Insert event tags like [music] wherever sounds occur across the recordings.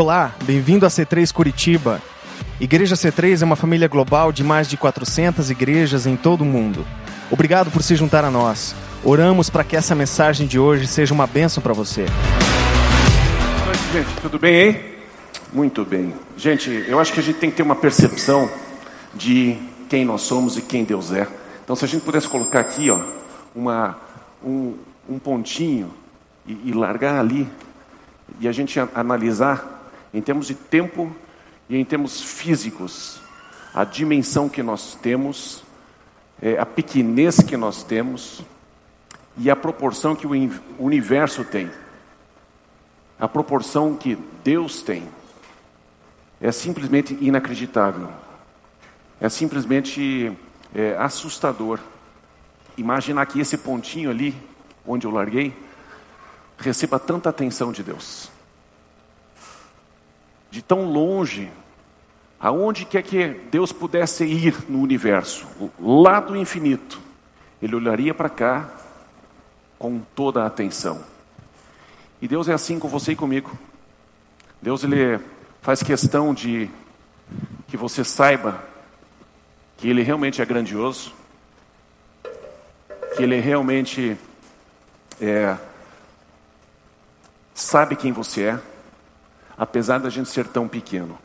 Olá, bem-vindo a C3 Curitiba. Igreja C3 é uma família global de mais de 400 igrejas em todo o mundo. Obrigado por se juntar a nós. Oramos para que essa mensagem de hoje seja uma bênção para você. Boa noite, gente. Tudo bem, hein? Muito bem. Gente, eu acho que a gente tem que ter uma percepção de quem nós somos e quem Deus é. Então, se a gente pudesse colocar aqui, ó, uma, um, um pontinho e, e largar ali, e a gente analisar em termos de tempo e em termos físicos, a dimensão que nós temos, é, a pequenez que nós temos e a proporção que o universo tem, a proporção que Deus tem, é simplesmente inacreditável, é simplesmente é, assustador. Imaginar que esse pontinho ali, onde eu larguei, receba tanta atenção de Deus de tão longe, aonde quer que Deus pudesse ir no universo, lá do infinito, ele olharia para cá com toda a atenção. E Deus é assim com você e comigo. Deus ele faz questão de que você saiba que ele realmente é grandioso, que ele realmente é, sabe quem você é apesar da gente ser tão pequeno.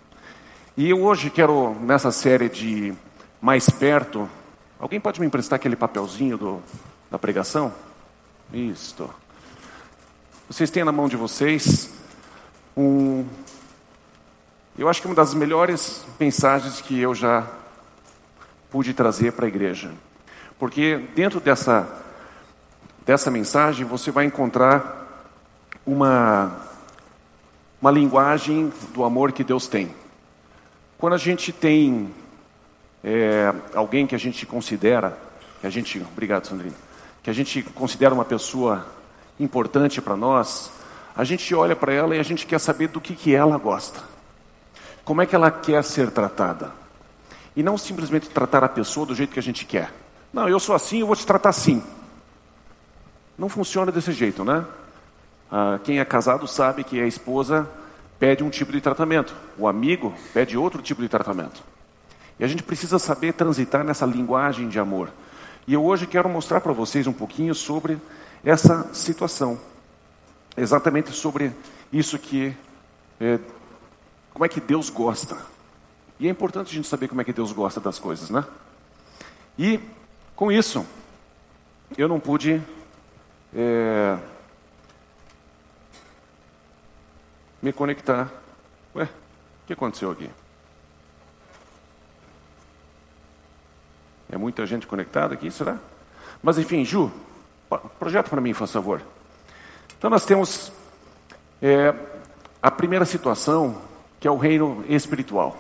E eu hoje quero, nessa série de Mais Perto, alguém pode me emprestar aquele papelzinho do, da pregação? Isto. Vocês têm na mão de vocês um. Eu acho que uma das melhores mensagens que eu já pude trazer para a igreja. Porque dentro dessa, dessa mensagem você vai encontrar uma uma linguagem do amor que Deus tem. Quando a gente tem é, alguém que a gente considera, que a gente, obrigado Sandrine, que a gente considera uma pessoa importante para nós, a gente olha para ela e a gente quer saber do que, que ela gosta. Como é que ela quer ser tratada? E não simplesmente tratar a pessoa do jeito que a gente quer. Não, eu sou assim, eu vou te tratar assim. Não funciona desse jeito, né? Ah, quem é casado sabe que a esposa pede um tipo de tratamento, o amigo pede outro tipo de tratamento. E a gente precisa saber transitar nessa linguagem de amor. E eu hoje quero mostrar para vocês um pouquinho sobre essa situação, exatamente sobre isso que é, como é que Deus gosta. E é importante a gente saber como é que Deus gosta das coisas, né? E com isso, eu não pude é, me conectar. Ué, o que aconteceu aqui? É muita gente conectada aqui, será? Mas enfim, Ju, projeto para mim, por favor. Então nós temos é, a primeira situação, que é o reino espiritual.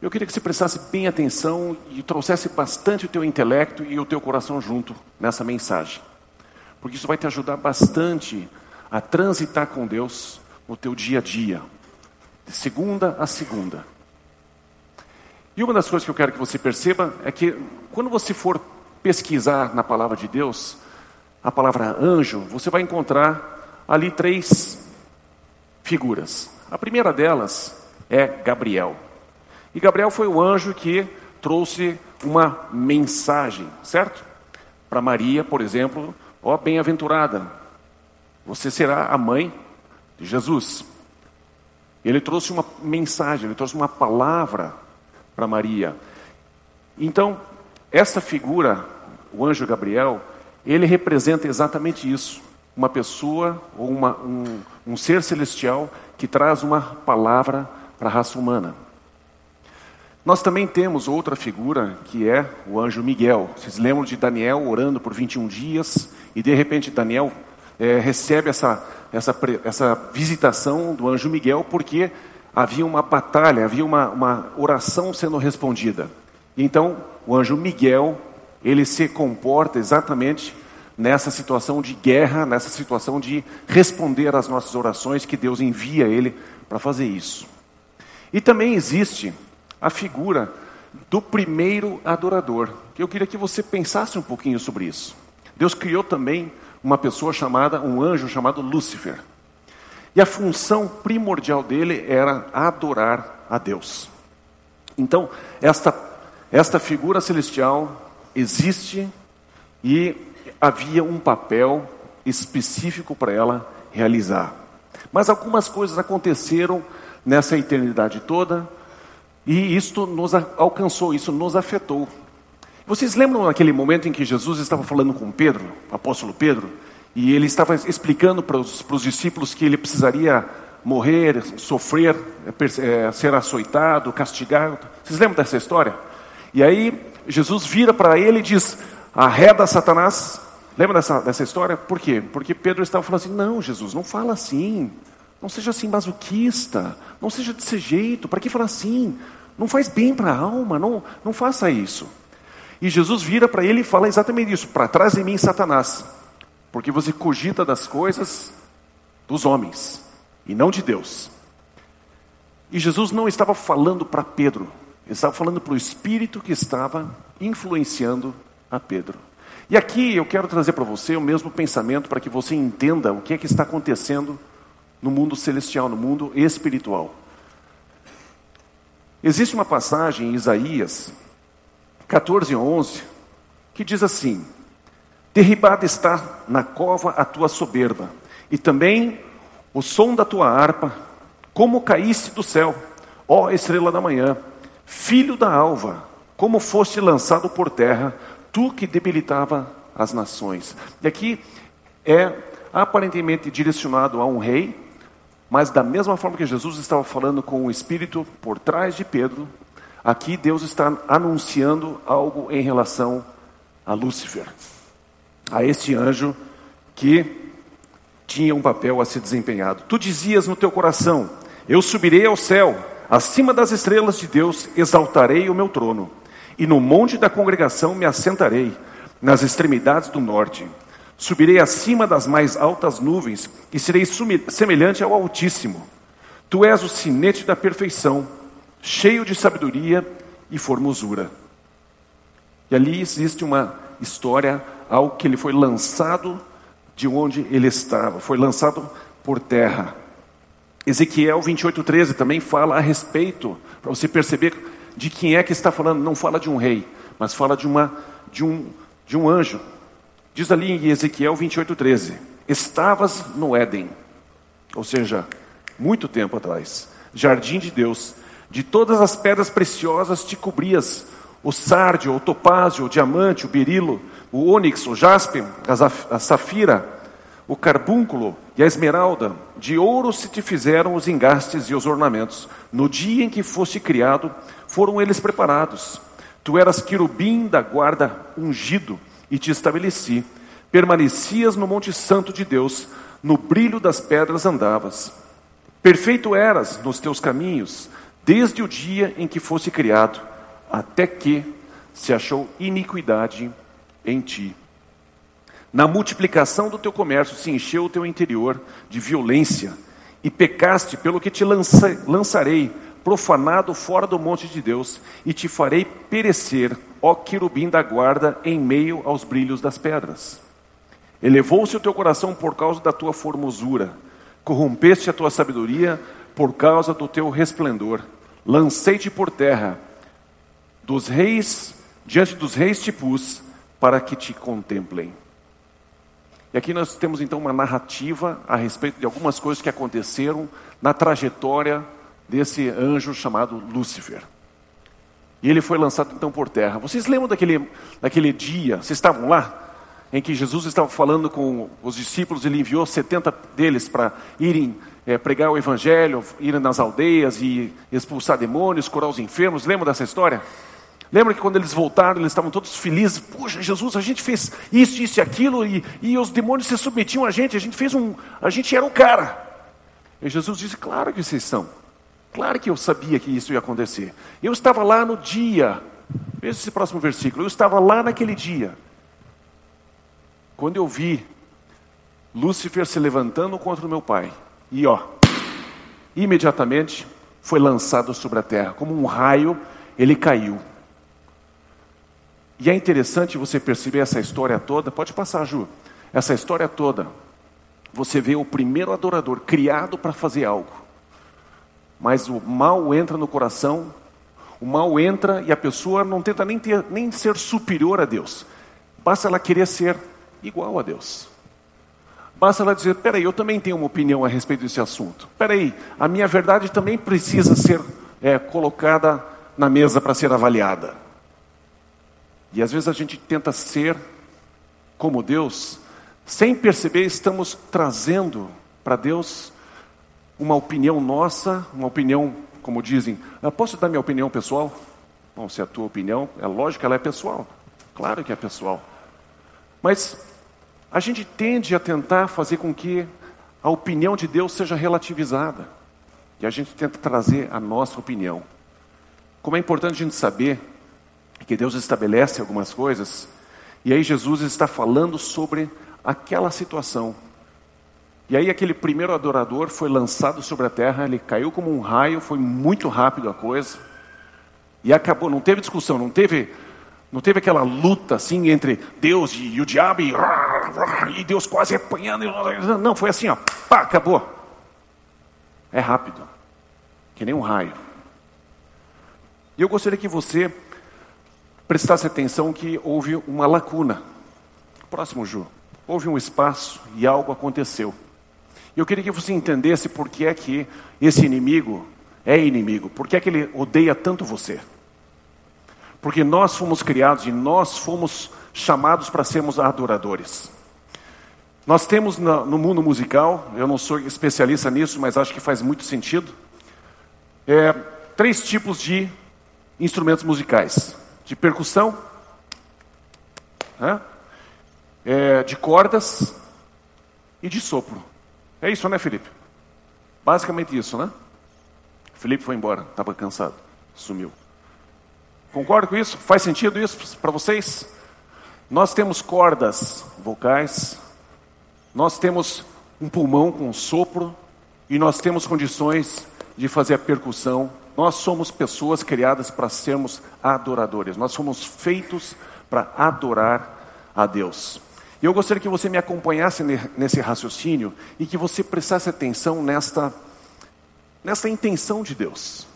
Eu queria que você prestasse bem atenção e trouxesse bastante o teu intelecto e o teu coração junto nessa mensagem. Porque isso vai te ajudar bastante a transitar com Deus no teu dia a dia, de segunda a segunda. E uma das coisas que eu quero que você perceba é que quando você for pesquisar na palavra de Deus, a palavra anjo, você vai encontrar ali três figuras. A primeira delas é Gabriel. E Gabriel foi o anjo que trouxe uma mensagem, certo? Para Maria, por exemplo, ó bem-aventurada, você será a mãe de Jesus. Ele trouxe uma mensagem, ele trouxe uma palavra para Maria. Então, essa figura, o anjo Gabriel, ele representa exatamente isso. Uma pessoa ou uma, um, um ser celestial que traz uma palavra para a raça humana. Nós também temos outra figura que é o anjo Miguel. Vocês lembram de Daniel orando por 21 dias e de repente Daniel é, recebe essa, essa, essa visitação do anjo Miguel porque havia uma batalha, havia uma, uma oração sendo respondida. Então, o anjo Miguel, ele se comporta exatamente nessa situação de guerra, nessa situação de responder às nossas orações, que Deus envia ele para fazer isso. E também existe a figura do primeiro adorador, que eu queria que você pensasse um pouquinho sobre isso. Deus criou também uma pessoa chamada, um anjo chamado Lúcifer. E a função primordial dele era adorar a Deus. Então, esta, esta figura celestial existe e havia um papel específico para ela realizar. Mas algumas coisas aconteceram nessa eternidade toda e isto nos alcançou, isso nos afetou. Vocês lembram naquele momento em que Jesus estava falando com Pedro, o apóstolo Pedro, e ele estava explicando para os, para os discípulos que ele precisaria morrer, sofrer, é, ser açoitado, castigado. Vocês lembram dessa história? E aí Jesus vira para ele e diz: arreda Satanás. Lembra dessa, dessa história? Por quê? Porque Pedro estava falando assim: não, Jesus, não fala assim. Não seja assim masoquista. Não seja desse jeito. Para que falar assim? Não faz bem para a alma. Não, não faça isso. E Jesus vira para ele e fala exatamente isso: para trás de mim, Satanás. Porque você cogita das coisas dos homens e não de Deus. E Jesus não estava falando para Pedro, ele estava falando para o Espírito que estava influenciando a Pedro. E aqui eu quero trazer para você o mesmo pensamento para que você entenda o que é que está acontecendo no mundo celestial, no mundo espiritual. Existe uma passagem em Isaías 14, 11, que diz assim: Derribada está na cova a tua soberba, e também o som da tua harpa, como caíste do céu, ó estrela da manhã, filho da alva, como foste lançado por terra, tu que debilitava as nações. E aqui é aparentemente direcionado a um rei, mas da mesma forma que Jesus estava falando com o Espírito por trás de Pedro, aqui Deus está anunciando algo em relação a Lúcifer, a este anjo que tinha um papel a ser desempenhado. Tu dizias no teu coração: Eu subirei ao céu, acima das estrelas de Deus exaltarei o meu trono e no monte da congregação me assentarei, nas extremidades do norte. Subirei acima das mais altas nuvens e serei semelhante ao Altíssimo. Tu és o sinete da perfeição, cheio de sabedoria e formosura. E ali existe uma história ao que ele foi lançado de onde ele estava, foi lançado por terra. Ezequiel 28:13 também fala a respeito, para você perceber de quem é que está falando, não fala de um rei, mas fala de, uma, de, um, de um anjo. Diz ali em Ezequiel 28,13: Estavas no Éden, ou seja, muito tempo atrás, jardim de Deus, de todas as pedras preciosas te cobrias, o sárdio, o topázio, o diamante, o berilo, o ônix, o jaspe, a safira, o carbúnculo e a esmeralda, de ouro se te fizeram os engastes e os ornamentos. No dia em que foste criado, foram eles preparados. Tu eras querubim da guarda ungido e te estabeleci. Permanecias no Monte Santo de Deus, no brilho das pedras andavas. Perfeito eras nos teus caminhos, desde o dia em que fosse criado, até que se achou iniquidade em ti. Na multiplicação do teu comércio se encheu o teu interior de violência, e pecaste pelo que te lança, lançarei profanado fora do monte de Deus, e te farei perecer, ó querubim da guarda, em meio aos brilhos das pedras. Elevou-se o teu coração por causa da tua formosura, corrompeste a tua sabedoria por causa do teu resplendor. Lancei-te por terra, dos reis, diante dos reis te pus, para que te contemplem. E aqui nós temos então uma narrativa a respeito de algumas coisas que aconteceram na trajetória desse anjo chamado Lúcifer. E ele foi lançado então por terra. Vocês lembram daquele, daquele dia, vocês estavam lá? Em que Jesus estava falando com os discípulos, ele enviou 70 deles para irem é, pregar o evangelho, irem nas aldeias e expulsar demônios, curar os enfermos. Lembram dessa história? Lembra que quando eles voltaram, eles estavam todos felizes. Puxa, Jesus, a gente fez isso, isso e aquilo, e, e os demônios se submetiam a gente, a gente fez um. A gente era o cara. E Jesus disse: Claro que vocês são. Claro que eu sabia que isso ia acontecer. Eu estava lá no dia. Veja esse próximo versículo. Eu estava lá naquele dia. Quando eu vi Lúcifer se levantando contra o meu pai. E ó, imediatamente foi lançado sobre a terra. Como um raio, ele caiu. E é interessante você perceber essa história toda. Pode passar, Ju. Essa história toda você vê o primeiro adorador criado para fazer algo. Mas o mal entra no coração, o mal entra e a pessoa não tenta nem, ter, nem ser superior a Deus. Basta ela querer ser igual a Deus. Basta ela dizer: peraí, eu também tenho uma opinião a respeito desse assunto. Peraí, a minha verdade também precisa ser é, colocada na mesa para ser avaliada. E às vezes a gente tenta ser como Deus, sem perceber, estamos trazendo para Deus uma opinião nossa, uma opinião, como dizem, eu posso dar minha opinião pessoal? Bom, se é a tua opinião, é lógico que ela é pessoal. Claro que é pessoal. Mas a gente tende a tentar fazer com que a opinião de Deus seja relativizada. E a gente tenta trazer a nossa opinião. Como é importante a gente saber que Deus estabelece algumas coisas, e aí Jesus está falando sobre aquela situação. E aí aquele primeiro adorador foi lançado sobre a terra, ele caiu como um raio, foi muito rápido a coisa. E acabou, não teve discussão, não teve não teve aquela luta assim entre Deus e, e o diabo e, e, Deus quase apanhando. Não, foi assim, ó, pá, acabou. É rápido, que nem um raio. E eu gostaria que você prestasse atenção que houve uma lacuna. Próximo, Ju. Houve um espaço e algo aconteceu. Eu queria que você entendesse por que é que esse inimigo é inimigo, por que é que ele odeia tanto você. Porque nós fomos criados e nós fomos chamados para sermos adoradores. Nós temos no mundo musical, eu não sou especialista nisso, mas acho que faz muito sentido, é, três tipos de instrumentos musicais: de percussão, é, de cordas e de sopro. É isso, né, Felipe? Basicamente isso, né? Felipe foi embora, estava cansado, sumiu. Concorda com isso? Faz sentido isso para vocês? Nós temos cordas vocais, nós temos um pulmão com sopro e nós temos condições de fazer a percussão. Nós somos pessoas criadas para sermos adoradores. Nós somos feitos para adorar a Deus. E eu gostaria que você me acompanhasse nesse raciocínio e que você prestasse atenção nesta, nessa intenção de Deus.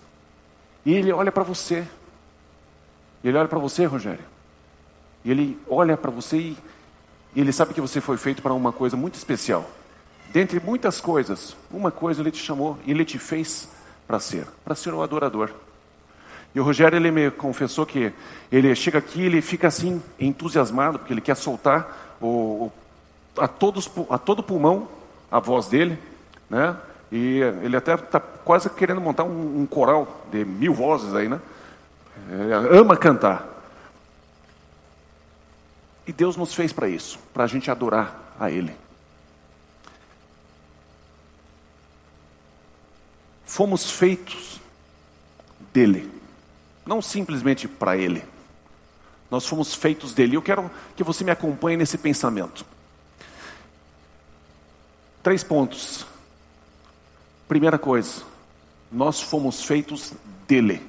E Ele olha para você. Ele olha para você, Rogério. E Ele olha para você e Ele sabe que você foi feito para uma coisa muito especial. Dentre muitas coisas, uma coisa Ele te chamou e Ele te fez para ser, para ser um adorador. E o Rogério ele me confessou que ele chega aqui, ele fica assim entusiasmado porque ele quer soltar o, a, todos, a todo pulmão a voz dele, né? E ele até está quase querendo montar um, um, coral de mil vozes aí, né? É, ama cantar. E Deus nos fez para isso, para a gente adorar a Ele. Fomos feitos dele, não simplesmente para Ele. Nós fomos feitos dele. Eu quero que você me acompanhe nesse pensamento. Três pontos. Primeira coisa, nós fomos feitos dele.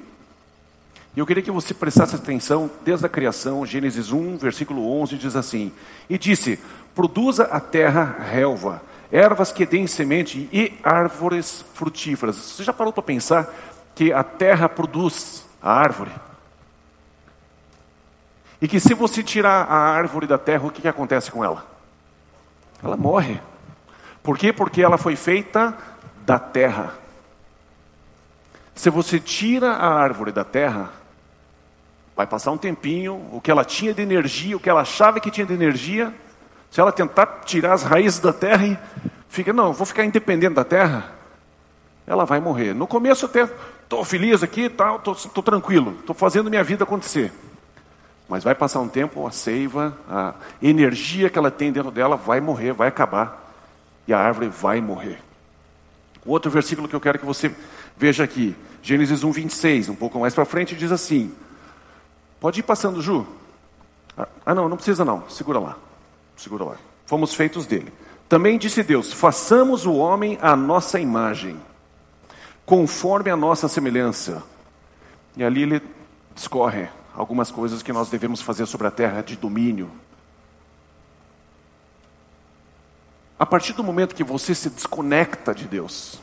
E eu queria que você prestasse atenção desde a criação, Gênesis 1, versículo 11, diz assim: E disse: Produza a terra relva, ervas que deem semente e árvores frutíferas. Você já parou para pensar que a terra produz a árvore? E que se você tirar a árvore da terra, o que, que acontece com ela? Ela morre. Por quê? Porque ela foi feita da terra. Se você tira a árvore da terra, vai passar um tempinho, o que ela tinha de energia, o que ela achava que tinha de energia, se ela tentar tirar as raízes da terra fica, não, vou ficar independente da terra, ela vai morrer. No começo até estou feliz aqui, estou tranquilo, estou fazendo minha vida acontecer. Mas vai passar um tempo, a seiva, a energia que ela tem dentro dela vai morrer, vai acabar. E a árvore vai morrer. Outro versículo que eu quero que você veja aqui, Gênesis 1, 26, um pouco mais para frente, diz assim: Pode ir passando, Ju? Ah, não, não precisa não, segura lá. Segura lá. Fomos feitos dele. Também disse Deus: façamos o homem à nossa imagem, conforme a nossa semelhança. E ali ele discorre algumas coisas que nós devemos fazer sobre a terra de domínio. A partir do momento que você se desconecta de Deus,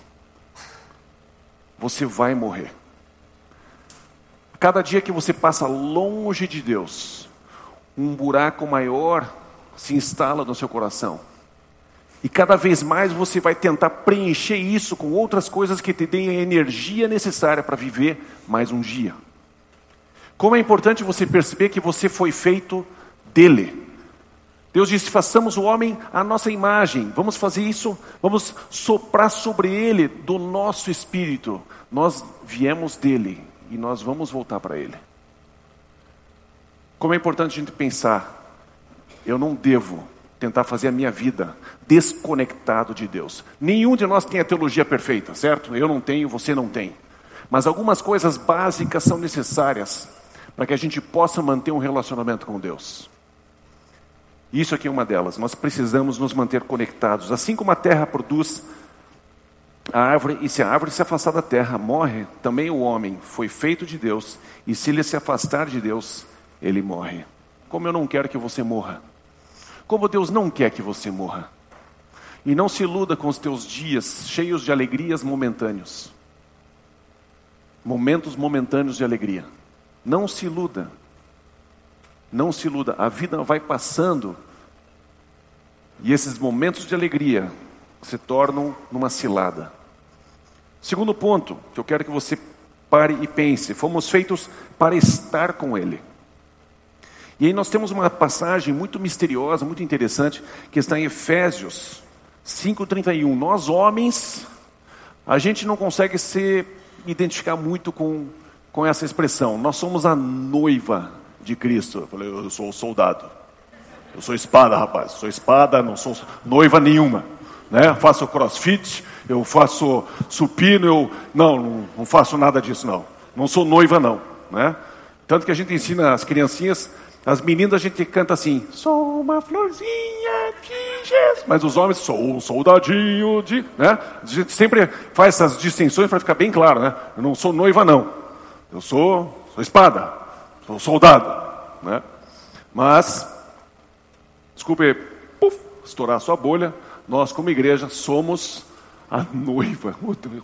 você vai morrer. Cada dia que você passa longe de Deus, um buraco maior se instala no seu coração. E cada vez mais você vai tentar preencher isso com outras coisas que te deem a energia necessária para viver mais um dia. Como é importante você perceber que você foi feito dele. Deus disse: façamos o homem à nossa imagem. Vamos fazer isso, vamos soprar sobre ele do nosso espírito. Nós viemos dele e nós vamos voltar para ele. Como é importante a gente pensar, eu não devo tentar fazer a minha vida desconectado de Deus. Nenhum de nós tem a teologia perfeita, certo? Eu não tenho, você não tem. Mas algumas coisas básicas são necessárias para que a gente possa manter um relacionamento com Deus. Isso aqui é uma delas. Nós precisamos nos manter conectados. Assim como a terra produz a árvore, e se a árvore se afastar da terra, morre, também o homem foi feito de Deus, e se ele se afastar de Deus, ele morre. Como eu não quero que você morra. Como Deus não quer que você morra. E não se iluda com os teus dias cheios de alegrias momentâneos. Momentos momentâneos de alegria. Não se iluda. Não se iluda. A vida vai passando e esses momentos de alegria se tornam numa cilada. Segundo ponto que eu quero que você pare e pense: fomos feitos para estar com Ele. E aí nós temos uma passagem muito misteriosa, muito interessante, que está em Efésios 5,31. Nós, homens, a gente não consegue se identificar muito com, com essa expressão. Nós somos a noiva de Cristo. Eu falei, eu sou soldado. Eu sou espada, rapaz. Sou espada, não sou noiva nenhuma. Né? Faço crossfit, eu faço supino, eu. Não, não faço nada disso, não. Não sou noiva, não. Né? Tanto que a gente ensina as criancinhas as meninas a gente canta assim, sou uma florzinha de Jesus. Mas os homens, sou um soldadinho de. Né? A gente sempre faz essas distinções para ficar bem claro, né? Eu não sou noiva, não. Eu sou, sou espada, sou soldado. Né? Mas, desculpe, puf, estourar a sua bolha, nós como igreja somos a noiva.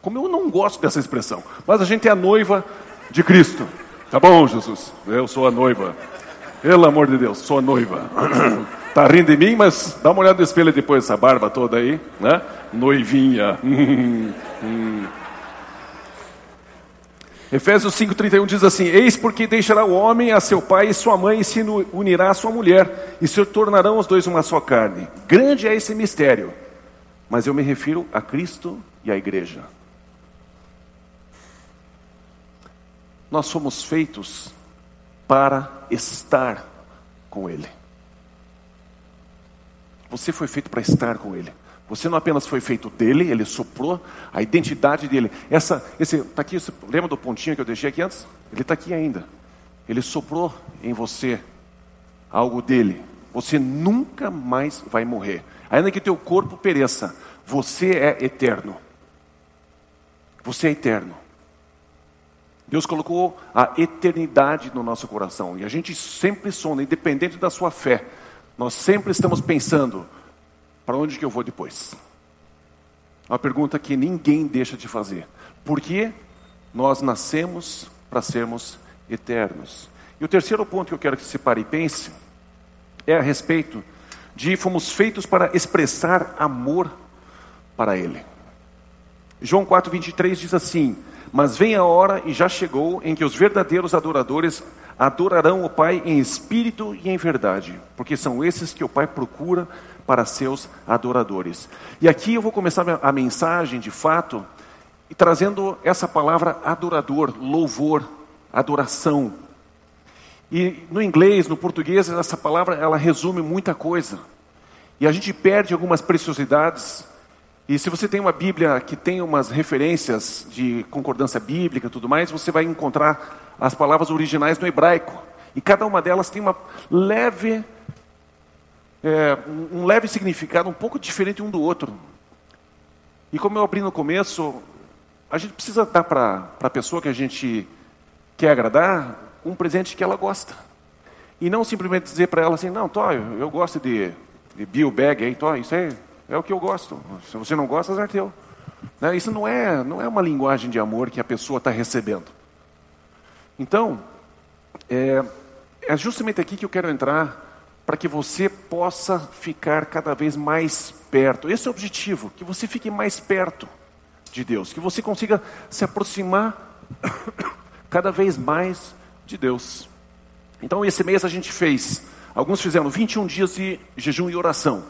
Como eu não gosto dessa expressão, mas a gente é a noiva de Cristo. Tá bom, Jesus? Eu sou a noiva. Pelo amor de Deus, sou noiva. [clears throat] Tá rindo de mim, mas dá uma olhada no espelho depois, essa barba toda aí, né? Noivinha. [laughs] Efésios 5,31 diz assim: Eis porque deixará o homem a seu pai e sua mãe e se unirá à sua mulher, e se tornarão os dois uma só carne. Grande é esse mistério, mas eu me refiro a Cristo e à igreja. Nós somos feitos para estar com Ele. Você foi feito para estar com Ele. Você não apenas foi feito dele, ele soprou a identidade dele. Essa, esse, tá aqui, lembra do pontinho que eu deixei aqui antes? Ele está aqui ainda. Ele soprou em você algo dele. Você nunca mais vai morrer. Ainda que teu corpo pereça, você é eterno. Você é eterno. Deus colocou a eternidade no nosso coração e a gente sempre sonda, independente da sua fé, nós sempre estamos pensando: para onde que eu vou depois? Uma pergunta que ninguém deixa de fazer. Por que nós nascemos para sermos eternos? E o terceiro ponto que eu quero que você pare e pense é a respeito de fomos feitos para expressar amor para Ele. João 4,23 diz assim: mas vem a hora, e já chegou, em que os verdadeiros adoradores adorarão o Pai em espírito e em verdade, porque são esses que o Pai procura para seus adoradores. E aqui eu vou começar a mensagem, de fato, trazendo essa palavra adorador, louvor, adoração. E no inglês, no português, essa palavra ela resume muita coisa. E a gente perde algumas preciosidades e se você tem uma Bíblia que tem umas referências de concordância bíblica e tudo mais, você vai encontrar as palavras originais no hebraico. E cada uma delas tem uma leve, é, um leve significado um pouco diferente um do outro. E como eu abri no começo, a gente precisa dar para a pessoa que a gente quer agradar um presente que ela gosta. E não simplesmente dizer para ela assim, não, Tó, eu gosto de, de Bill Bag, aí, Tó, isso aí é o que eu gosto. Se você não gosta, azar teu. Né? Isso não é, não é uma linguagem de amor que a pessoa está recebendo. Então, é, é justamente aqui que eu quero entrar para que você possa ficar cada vez mais perto. Esse é o objetivo, que você fique mais perto de Deus, que você consiga se aproximar [coughs] cada vez mais de Deus. Então, esse mês a gente fez, alguns fizeram 21 dias de jejum e oração.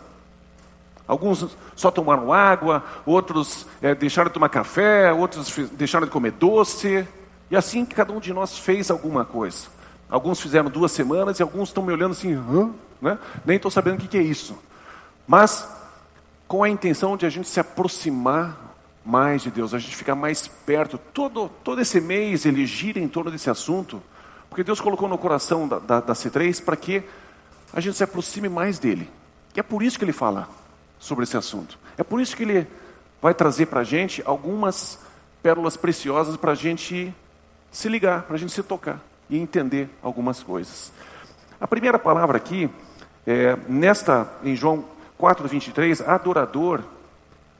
Alguns só tomaram água, outros é, deixaram de tomar café, outros deixaram de comer doce. E assim cada um de nós fez alguma coisa. Alguns fizeram duas semanas e alguns estão me olhando assim, Hã? Né? nem estou sabendo o que, que é isso. Mas com a intenção de a gente se aproximar mais de Deus, a gente ficar mais perto. Todo, todo esse mês ele gira em torno desse assunto, porque Deus colocou no coração da, da, da C3 para que a gente se aproxime mais dele. E é por isso que ele fala sobre esse assunto. É por isso que ele vai trazer para a gente algumas pérolas preciosas para a gente se ligar, para a gente se tocar e entender algumas coisas. A primeira palavra aqui, é, nesta, em João 4, 23, adorador,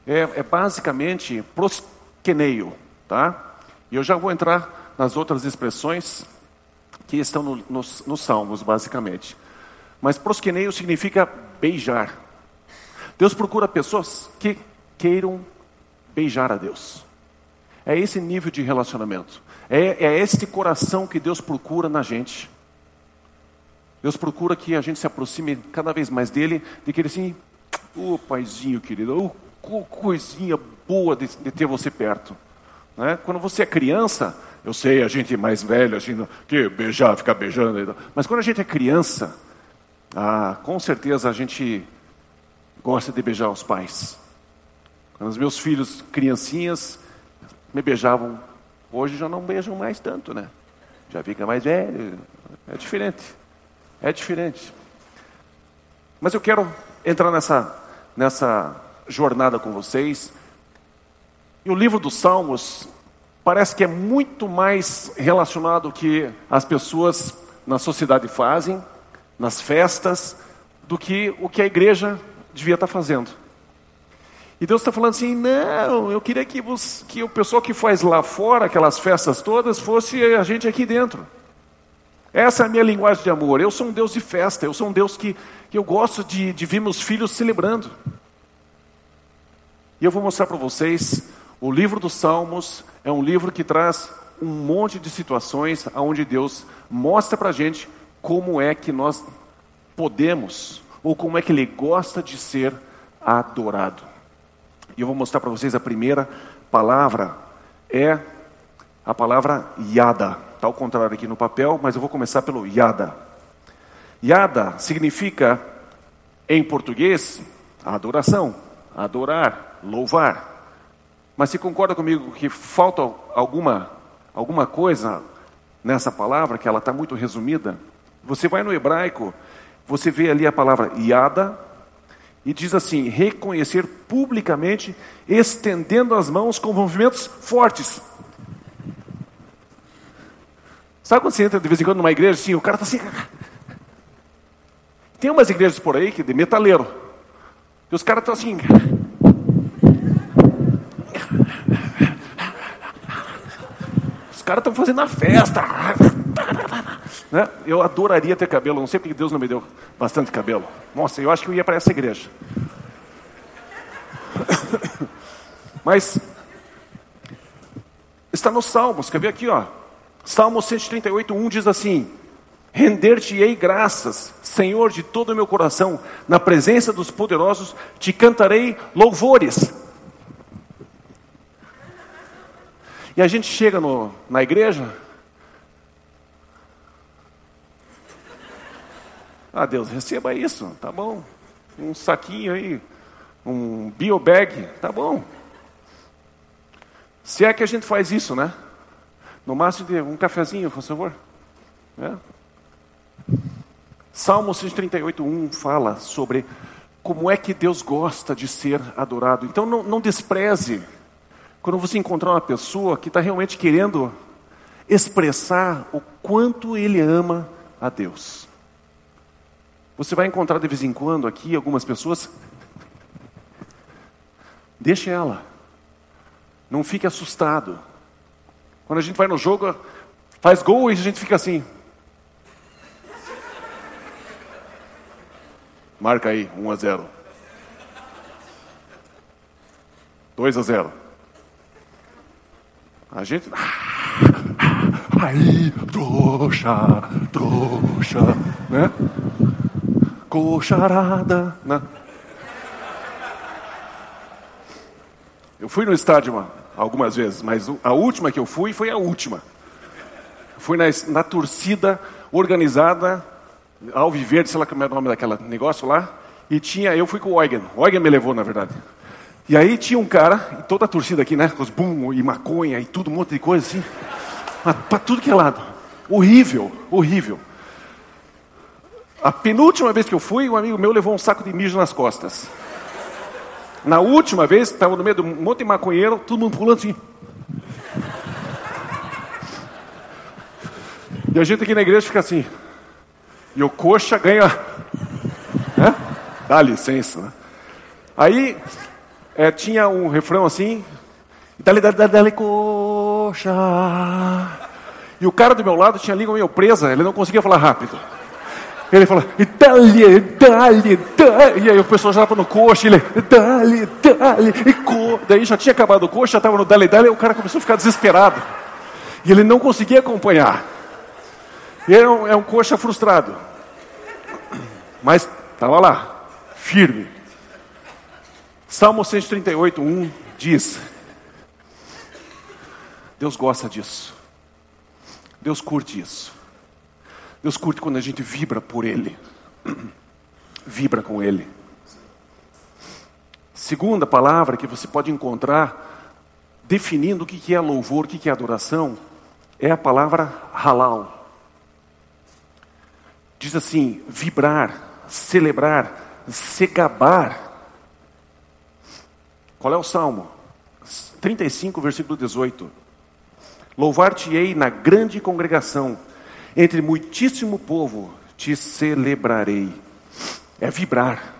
é, é basicamente prosqueneio, tá? E eu já vou entrar nas outras expressões que estão no, nos, nos Salmos, basicamente. Mas prosqueneio significa beijar. Deus procura pessoas que queiram beijar a Deus. É esse nível de relacionamento. É, é este coração que Deus procura na gente. Deus procura que a gente se aproxime cada vez mais dele, de que ele assim, ô oh, paizinho querido, oh, coisinha boa de, de, ter você perto. Né? Quando você é criança, eu sei, a gente é mais velho, a gente que beijar, ficar beijando, mas quando a gente é criança, ah, com certeza a gente gosta de beijar os pais. Quando os meus filhos, criancinhas, me beijavam Hoje já não beijam mais tanto, né? Já fica mais velho. É diferente. É diferente. Mas eu quero entrar nessa, nessa jornada com vocês. E o livro dos Salmos parece que é muito mais relacionado que as pessoas na sociedade fazem, nas festas, do que o que a igreja devia estar fazendo. E Deus está falando assim: não, eu queria que, que o pessoal que faz lá fora, aquelas festas todas, fosse a gente aqui dentro. Essa é a minha linguagem de amor. Eu sou um Deus de festa, eu sou um Deus que, que eu gosto de, de ver meus filhos celebrando. E eu vou mostrar para vocês: o livro dos Salmos é um livro que traz um monte de situações onde Deus mostra para a gente como é que nós podemos, ou como é que Ele gosta de ser adorado. E eu vou mostrar para vocês a primeira palavra é a palavra yada. Está ao contrário aqui no papel, mas eu vou começar pelo yada. Yada significa, em português, adoração, adorar, louvar. Mas se concorda comigo que falta alguma, alguma coisa nessa palavra, que ela está muito resumida? Você vai no hebraico, você vê ali a palavra yada, e diz assim: reconhecer publicamente, estendendo as mãos com movimentos fortes. Sabe quando você entra de vez em quando numa igreja assim, o cara está assim. [laughs] Tem umas igrejas por aí que de metaleiro. E os caras estão assim. [laughs] caras estão fazendo a festa. Né? Eu adoraria ter cabelo, não sei porque Deus não me deu bastante cabelo. Nossa, eu acho que eu ia para essa igreja. Mas está nos Salmos, quer ver aqui, ó? Salmo 138, 1 diz assim: Render-te-ei graças, Senhor, de todo o meu coração, na presença dos poderosos, te cantarei louvores. E a gente chega no, na igreja, Ah, Deus, receba isso, tá bom. Um saquinho aí, um biobag, tá bom. Se é que a gente faz isso, né? No máximo de um cafezinho, por favor. É. Salmo 138, 1 fala sobre como é que Deus gosta de ser adorado. Então não, não despreze quando você encontrar uma pessoa que está realmente querendo expressar o quanto ele ama a Deus. Você vai encontrar de vez em quando aqui algumas pessoas Deixe ela. Não fique assustado. Quando a gente vai no jogo, faz gol e a gente fica assim. Marca aí, 1 a 0. 2 a 0. A gente. Aí, trouxa, trouxa, né? Coxarada, né? Eu fui no estádio algumas vezes, mas a última que eu fui foi a última. Fui na, na torcida organizada, Alviverde, sei lá como é o nome daquele negócio lá, e tinha, eu fui com o Eugen, o Eugen me levou, na verdade. E aí tinha um cara, e toda a torcida aqui, né, com os bum e maconha e tudo, um monte de coisa assim, para tudo que é lado. Horrível, horrível. A penúltima vez que eu fui, um amigo meu levou um saco de mijo nas costas. Na última vez, estava no meio de um monte de maconheiro, todo mundo pulando assim. E a gente aqui na igreja fica assim. E o coxa ganha. Né? Dá licença. Né? Aí é, tinha um refrão assim. Dale, dale, dale, dale, coxa. E o cara do meu lado tinha a língua meio presa, ele não conseguia falar rápido. Ele fala, Itália, Itália, Itália. E aí o pessoal já estava no coxa, ele, Itália, Itália, e co... Daí já tinha acabado o coxa, já estava no Dali, Dali, e o cara começou a ficar desesperado. E ele não conseguia acompanhar. E é um, é um coxa frustrado. Mas estava lá, firme. Salmo 138, 1 diz: Deus gosta disso. Deus curte isso. Deus curte quando a gente vibra por Ele, [clears throat] vibra com Ele. Segunda palavra que você pode encontrar definindo o que é louvor, o que é adoração, é a palavra halal. Diz assim: vibrar, celebrar, se gabar. Qual é o salmo? 35, versículo 18. Louvar-te-ei na grande congregação entre muitíssimo povo te celebrarei. É vibrar.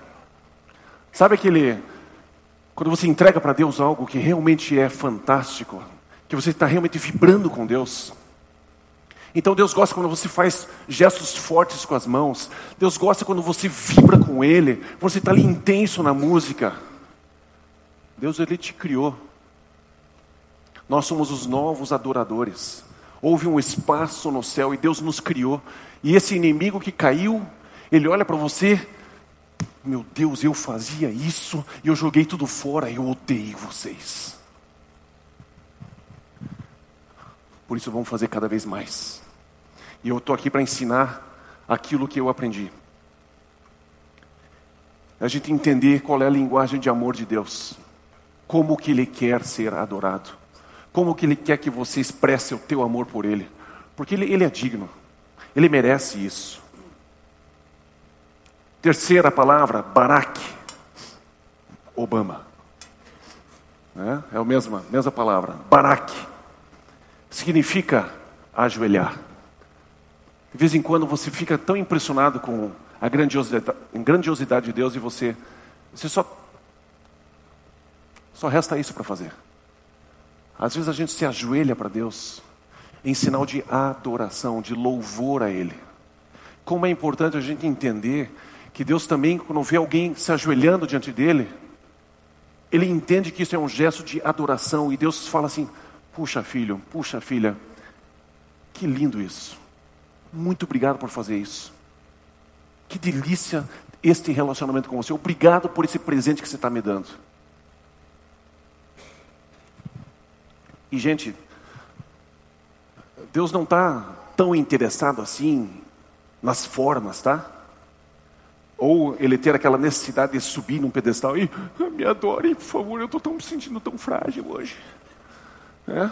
Sabe aquele. Quando você entrega para Deus algo que realmente é fantástico, que você está realmente vibrando com Deus. Então Deus gosta quando você faz gestos fortes com as mãos. Deus gosta quando você vibra com Ele. Você está ali intenso na música. Deus Ele te criou. Nós somos os novos adoradores houve um espaço no céu e Deus nos criou. E esse inimigo que caiu, ele olha para você, meu Deus, eu fazia isso e eu joguei tudo fora, eu odeio vocês. Por isso vamos fazer cada vez mais. E eu estou aqui para ensinar aquilo que eu aprendi. A gente entender qual é a linguagem de amor de Deus. Como que Ele quer ser adorado como que Ele quer que você expresse o teu amor por Ele. Porque Ele, ele é digno, Ele merece isso. Terceira palavra, Barack Obama. É, é a mesma, mesma palavra, Barack. Significa ajoelhar. De vez em quando você fica tão impressionado com a grandiosidade, grandiosidade de Deus e você, você só, só resta isso para fazer. Às vezes a gente se ajoelha para Deus em sinal de adoração, de louvor a Ele. Como é importante a gente entender que Deus também, quando vê alguém se ajoelhando diante dele, ele entende que isso é um gesto de adoração e Deus fala assim: puxa filho, puxa filha, que lindo isso. Muito obrigado por fazer isso. Que delícia este relacionamento com você. Obrigado por esse presente que você está me dando. E, gente, Deus não está tão interessado assim nas formas, tá? Ou ele ter aquela necessidade de subir num pedestal e me adore, por favor, eu estou me sentindo tão frágil hoje. É?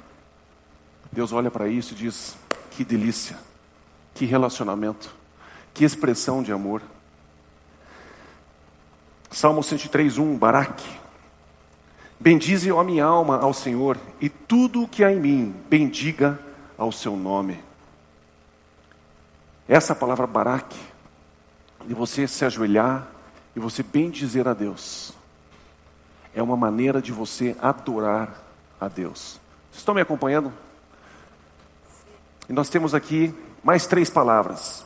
Deus olha para isso e diz: que delícia, que relacionamento, que expressão de amor. Salmo 103, 1, Baraque. Bendize, ó minha alma, ao Senhor, e tudo o que há em mim, bendiga ao seu nome. Essa palavra Baraque, de você se ajoelhar e você bendizer a Deus, é uma maneira de você adorar a Deus. Vocês estão me acompanhando? E nós temos aqui mais três palavras.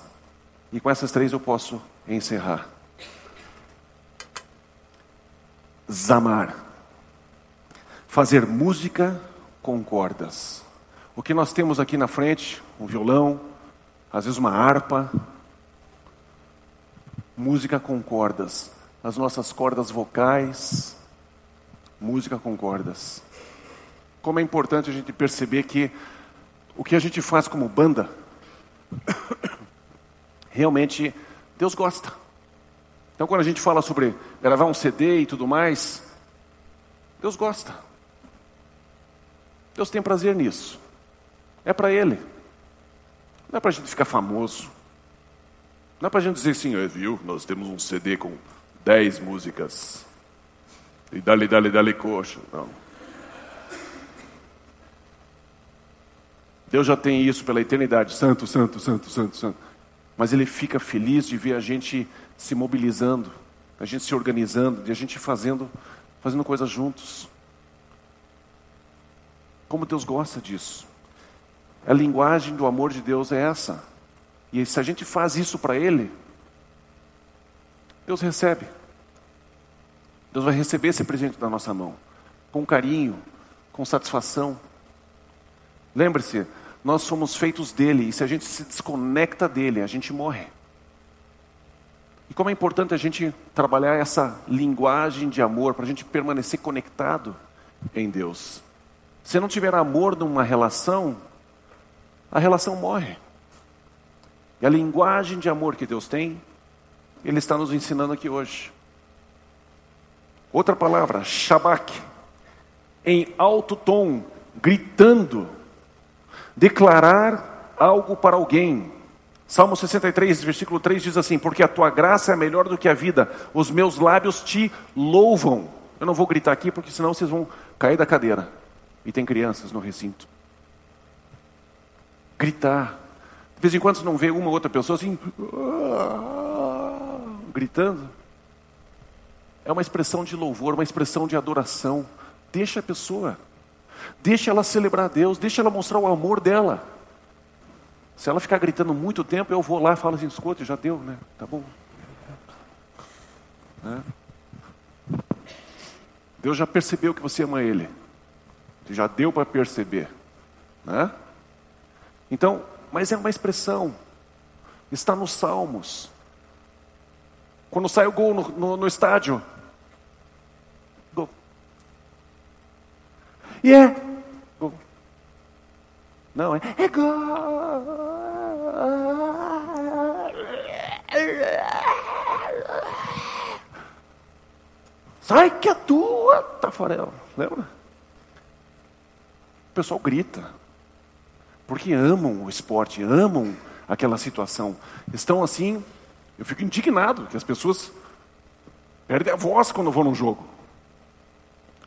E com essas três eu posso encerrar. Zamar. Fazer música com cordas. O que nós temos aqui na frente, um violão, às vezes uma harpa, música com cordas. As nossas cordas vocais, música com cordas. Como é importante a gente perceber que o que a gente faz como banda, realmente Deus gosta. Então, quando a gente fala sobre gravar um CD e tudo mais, Deus gosta. Deus tem prazer nisso. É para Ele. Não é para a gente ficar famoso. Não é para a gente dizer assim, viu, nós temos um CD com 10 músicas. E dali, dali, dali, coxa. Não. Deus já tem isso pela eternidade. Santo, santo, santo, santo, santo. Mas Ele fica feliz de ver a gente se mobilizando, a gente se organizando, de a gente fazendo, fazendo coisas juntos. Como Deus gosta disso. A linguagem do amor de Deus é essa. E se a gente faz isso para Ele, Deus recebe. Deus vai receber esse presente da nossa mão, com carinho, com satisfação. Lembre-se, nós somos feitos dele, e se a gente se desconecta dele, a gente morre. E como é importante a gente trabalhar essa linguagem de amor para a gente permanecer conectado em Deus. Se não tiver amor numa relação, a relação morre. E a linguagem de amor que Deus tem, Ele está nos ensinando aqui hoje. Outra palavra, shabak, em alto tom, gritando, declarar algo para alguém. Salmo 63, versículo 3 diz assim: Porque a tua graça é melhor do que a vida, os meus lábios te louvam. Eu não vou gritar aqui, porque senão vocês vão cair da cadeira. E tem crianças no recinto. Gritar. De vez em quando você não vê uma ou outra pessoa assim, gritando. É uma expressão de louvor, uma expressão de adoração. Deixa a pessoa. Deixa ela celebrar Deus, deixa ela mostrar o amor dela. Se ela ficar gritando muito tempo, eu vou lá e falo assim, escuta, já deu, né? Tá bom. Né? Deus já percebeu que você ama Ele. Já deu para perceber. Né? Então, mas é uma expressão. Está nos Salmos. Quando sai o gol no, no, no estádio, E é. Não, é, é. Sai que é tua, Tafarel. Lembra? O pessoal grita. Porque amam o esporte, amam aquela situação. Estão assim, eu fico indignado que as pessoas perdem a voz quando vão num jogo.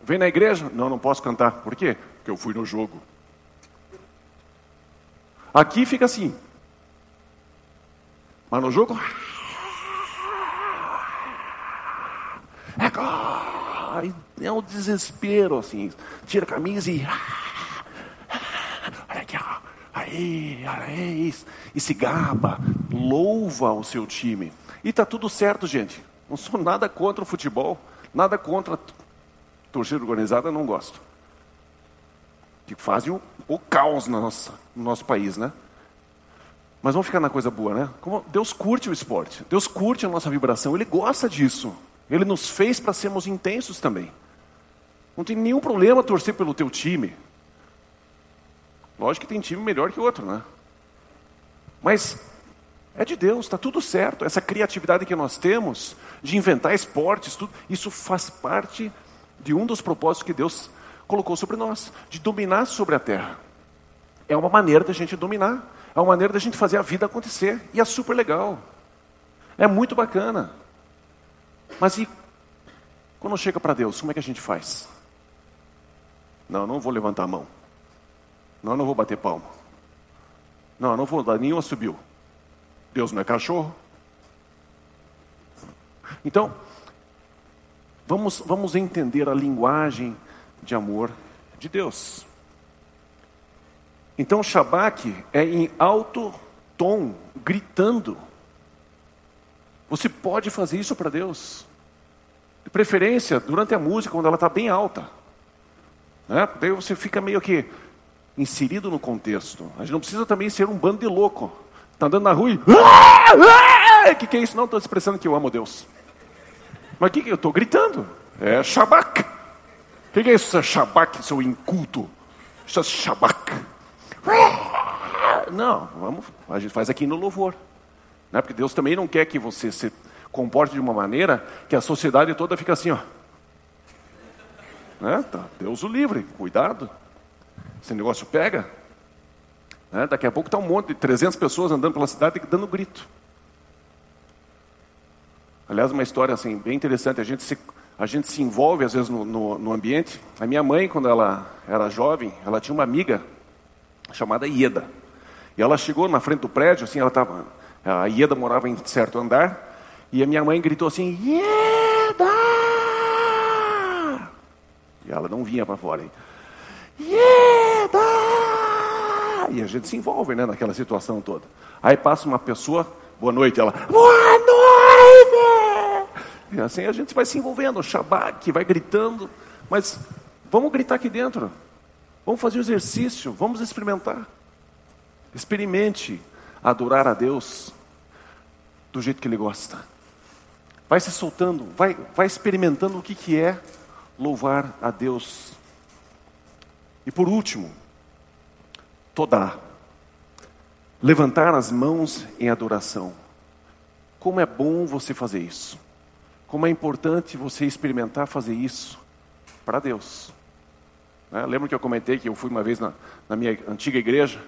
Vem na igreja? Não, não posso cantar. Por quê? Porque eu fui no jogo. Aqui fica assim. Mas no jogo. É, é um desespero assim. Tira a camisa e. Olha aqui, ó. Aí, olha isso. E se gaba, louva o seu time. E tá tudo certo, gente. Não sou nada contra o futebol, nada contra Torcida organizada não gosto. Que fazem o, o caos na nossa, no nosso país, né? Mas vamos ficar na coisa boa, né? Como Deus curte o esporte, Deus curte a nossa vibração, Ele gosta disso. Ele nos fez para sermos intensos também. Não tem nenhum problema torcer pelo teu time. Lógico que tem time melhor que outro, né? Mas é de Deus, está tudo certo. Essa criatividade que nós temos de inventar esportes, tudo, isso faz parte de um dos propósitos que Deus colocou sobre nós, de dominar sobre a terra. É uma maneira da gente dominar, é uma maneira da gente fazer a vida acontecer, e é super legal. É muito bacana. Mas e quando chega para Deus, como é que a gente faz? Não, não vou levantar a mão. Não, não vou bater palma. Não, não vou dar nenhuma subiu. Deus não é cachorro. Então, vamos, vamos entender a linguagem de amor de Deus. Então, Shabak é em alto tom, gritando. Você pode fazer isso para Deus. De preferência, durante a música, quando ela está bem alta. Né? Daí você fica meio que inserido no contexto. A gente não precisa também ser um bando de louco. Está andando na rua e. O ah! ah! que, que é isso? Não, estou expressando que eu amo Deus. Mas o que, que eu estou gritando? É Shabak. O que, que é isso, Shabak, seu inculto? Isso é Shabak. Não, vamos, a gente faz aqui no louvor. Né? Porque Deus também não quer que você se comporte de uma maneira que a sociedade toda fica assim, ó. Né? Tá, Deus o livre, cuidado. Esse negócio pega. Né? Daqui a pouco está um monte de 300 pessoas andando pela cidade dando grito. Aliás, uma história assim, bem interessante. A gente se, a gente se envolve às vezes no, no, no ambiente. A minha mãe, quando ela era jovem, ela tinha uma amiga chamada Ieda. E ela chegou na frente do prédio, assim, ela estava. A Ieda morava em certo andar, e a minha mãe gritou assim: Ieda! E ela não vinha para fora. Ieda! E a gente se envolve né, naquela situação toda. Aí passa uma pessoa, boa noite, ela, boa! E assim a gente vai se envolvendo, Shabak vai gritando, mas vamos gritar aqui dentro. Vamos fazer o exercício, vamos experimentar. Experimente adorar a Deus do jeito que Ele gosta. Vai se soltando, vai, vai experimentando o que, que é louvar a Deus. E por último, toda levantar as mãos em adoração. Como é bom você fazer isso. Como é importante você experimentar fazer isso para Deus. Né? Lembra que eu comentei que eu fui uma vez na, na minha antiga igreja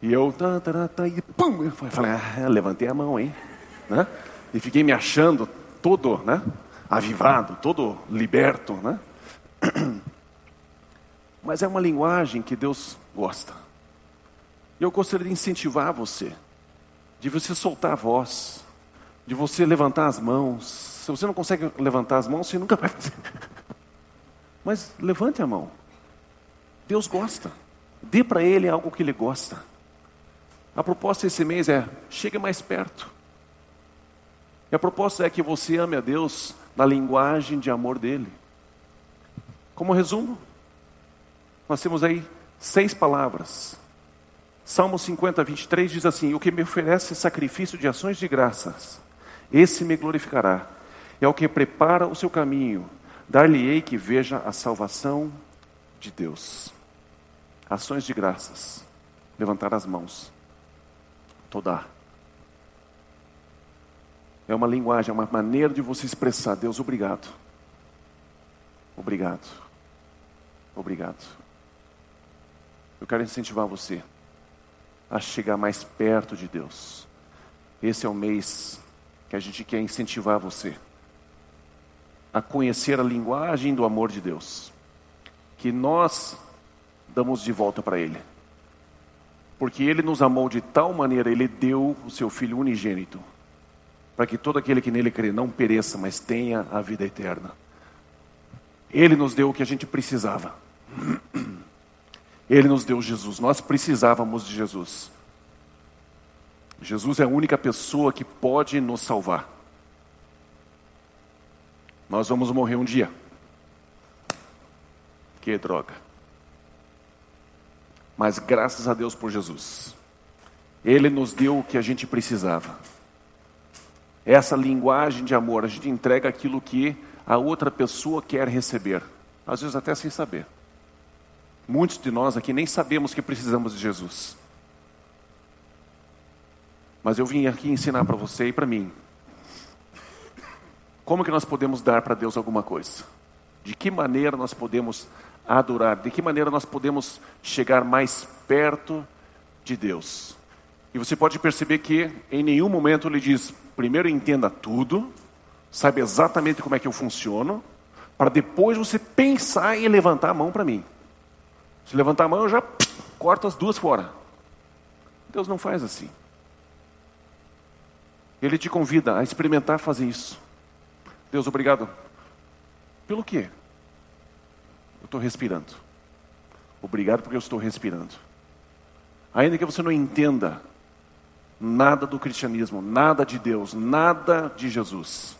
e eu, tá, tá, tá, e pum, eu falei, ah, levantei a mão, hein? Né? E fiquei me achando todo, né? Avivado, todo liberto, né? [clears throat] Mas é uma linguagem que Deus gosta. E eu gostaria de incentivar você, de você soltar a voz, de você levantar as mãos. Se você não consegue levantar as mãos, você nunca vai fazer. [laughs] Mas levante a mão. Deus gosta. Dê para Ele algo que Ele gosta. A proposta esse mês é: chegue mais perto. E a proposta é que você ame a Deus na linguagem de amor dele. Como resumo, nós temos aí seis palavras. Salmo 50, 23 diz assim: O que me oferece sacrifício de ações de graças, esse me glorificará. É o que prepara o seu caminho, dar-lhe-ei que veja a salvação de Deus. Ações de graças. Levantar as mãos. Toda. É uma linguagem, é uma maneira de você expressar. Deus, obrigado. Obrigado. Obrigado. Eu quero incentivar você a chegar mais perto de Deus. Esse é o mês que a gente quer incentivar você a conhecer a linguagem do amor de Deus que nós damos de volta para Ele. Porque Ele nos amou de tal maneira, Ele deu o seu Filho unigênito, para que todo aquele que nele crê não pereça, mas tenha a vida eterna. Ele nos deu o que a gente precisava. Ele nos deu Jesus, nós precisávamos de Jesus. Jesus é a única pessoa que pode nos salvar. Nós vamos morrer um dia. Que droga. Mas graças a Deus por Jesus. Ele nos deu o que a gente precisava. Essa linguagem de amor, a gente entrega aquilo que a outra pessoa quer receber, às vezes até sem saber. Muitos de nós aqui nem sabemos que precisamos de Jesus. Mas eu vim aqui ensinar para você e para mim como que nós podemos dar para Deus alguma coisa. De que maneira nós podemos adorar? De que maneira nós podemos chegar mais perto de Deus? E você pode perceber que em nenhum momento ele diz: primeiro entenda tudo, saiba exatamente como é que eu funciono, para depois você pensar em levantar a mão para mim. Se levantar a mão, eu já corto as duas fora. Deus não faz assim. Ele te convida a experimentar fazer isso. Deus, obrigado. Pelo quê? Eu estou respirando. Obrigado porque eu estou respirando. Ainda que você não entenda nada do cristianismo, nada de Deus, nada de Jesus.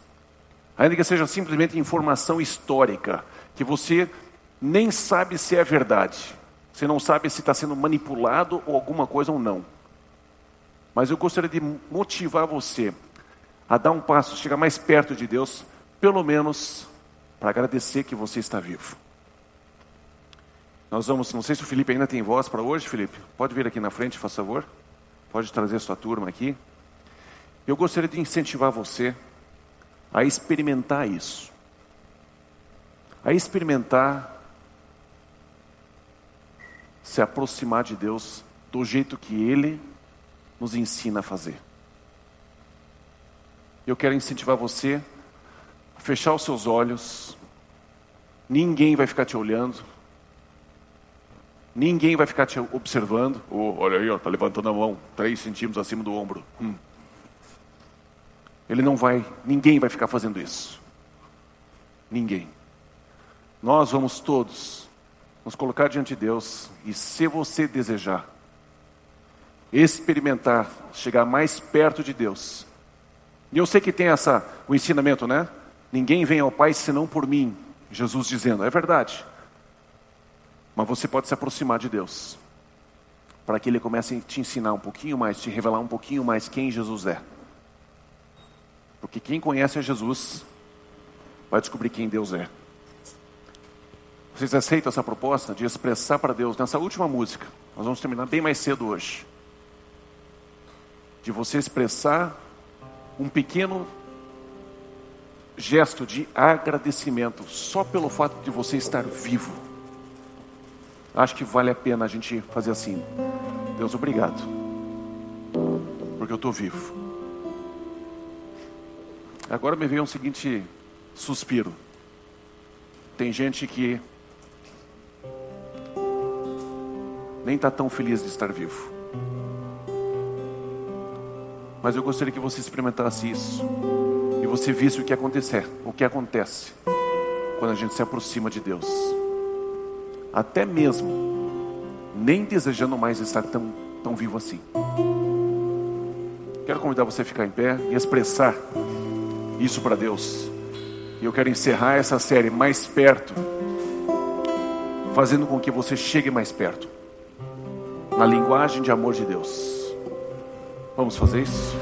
Ainda que seja simplesmente informação histórica, que você nem sabe se é verdade. Você não sabe se está sendo manipulado ou alguma coisa ou não. Mas eu gostaria de motivar você a dar um passo, chegar mais perto de Deus, pelo menos para agradecer que você está vivo. Nós vamos, não sei se o Felipe ainda tem voz para hoje, Felipe. Pode vir aqui na frente, por favor. Pode trazer sua turma aqui. Eu gostaria de incentivar você a experimentar isso. A experimentar se aproximar de Deus do jeito que Ele nos ensina a fazer. Eu quero incentivar você fechar os seus olhos. Ninguém vai ficar te olhando. Ninguém vai ficar te observando. Oh, olha aí, está levantando a mão, três centímetros acima do ombro. Hum. Ele não vai, ninguém vai ficar fazendo isso. Ninguém. Nós vamos todos nos colocar diante de Deus e, se você desejar, experimentar, chegar mais perto de Deus. E eu sei que tem essa, o ensinamento, né? Ninguém vem ao Pai senão por mim. Jesus dizendo, é verdade. Mas você pode se aproximar de Deus, para que Ele comece a te ensinar um pouquinho mais, te revelar um pouquinho mais quem Jesus é. Porque quem conhece a Jesus vai descobrir quem Deus é. Vocês aceitam essa proposta de expressar para Deus nessa última música? Nós vamos terminar bem mais cedo hoje. De você expressar um pequeno gesto de agradecimento só pelo fato de você estar vivo. Acho que vale a pena a gente fazer assim. Deus, obrigado. Porque eu estou vivo. Agora me veio um seguinte suspiro. Tem gente que nem está tão feliz de estar vivo. Mas eu gostaria que você experimentasse isso você visse o que acontecer, o que acontece quando a gente se aproxima de Deus. Até mesmo nem desejando mais estar tão, tão vivo assim. Quero convidar você a ficar em pé e expressar isso para Deus. E eu quero encerrar essa série mais perto, fazendo com que você chegue mais perto, na linguagem de amor de Deus. Vamos fazer isso?